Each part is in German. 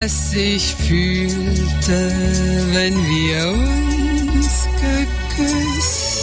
es sich fühlte, wenn wir uns geküsst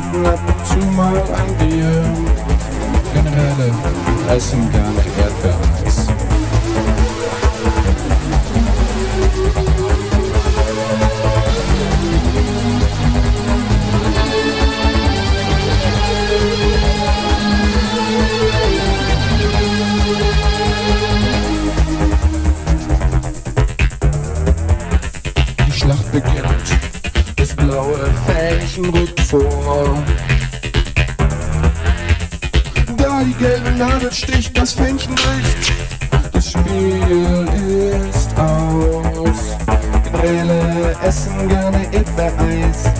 denken ab und zu mal an dir. Generäle heißen gar nicht Erdbeereis. Beginnt. Das blaue Fell vor. Da die gelbe Nadel sticht das Fähnchen bricht, das Spiel ist aus. Grille essen gerne Erdbeereis.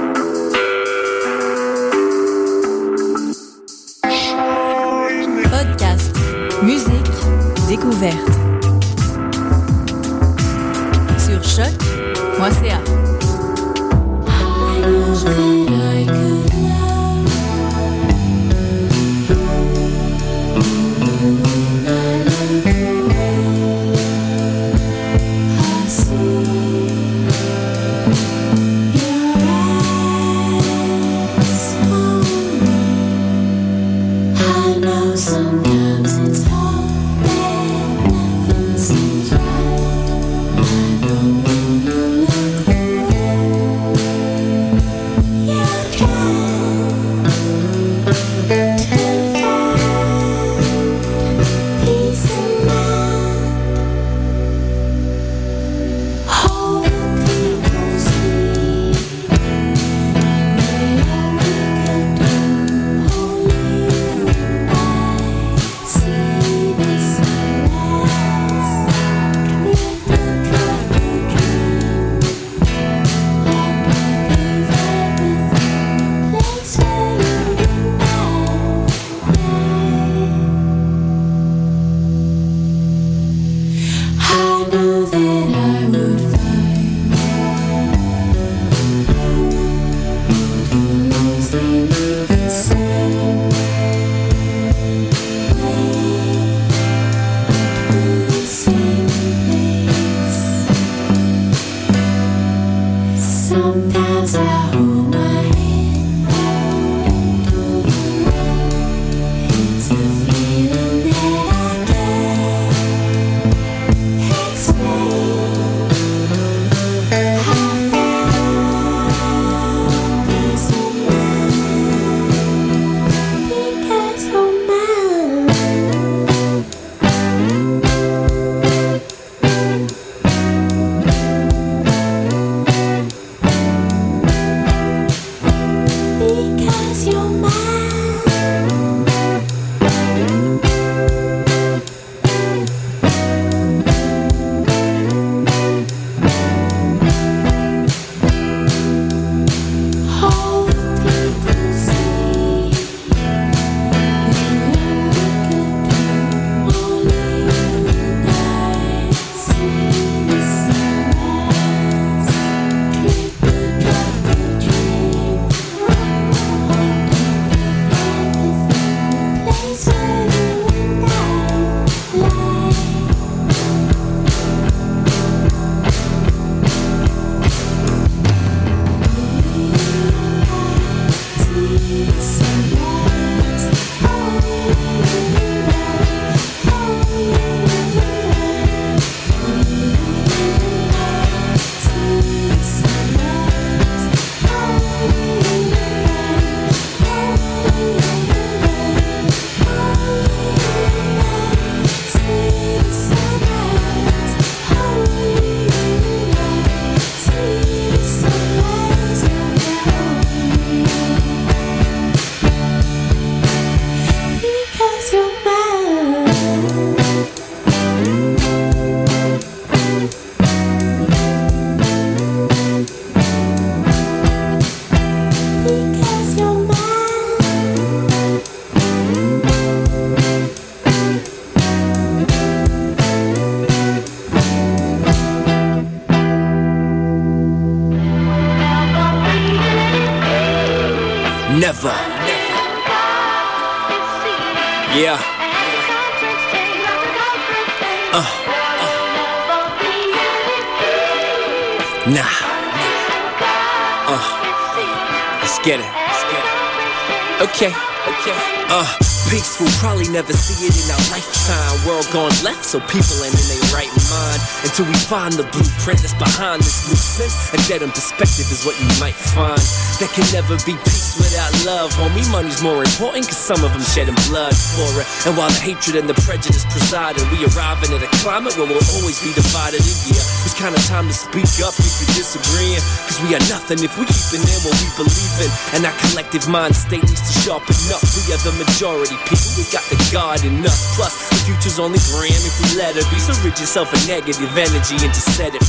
So people ain't in their right mind. Until we find the blueprint that's behind this new sense. A dead end perspective is what you might find. There can never be peace without love. Homie, money's more important, cause some of them shedding blood for it. And while the hatred and the prejudice presiding, we arriving at a climate where we'll always be divided. And yeah, kinda time to speak up if you're disagreeing. Cause we are nothing if we keeping in what we believe in. And our collective mind state needs to sharpen up. We are the majority people, we got the God in us. Plus, the future's only grand if we let it be. So rid yourself of negative energy and just set it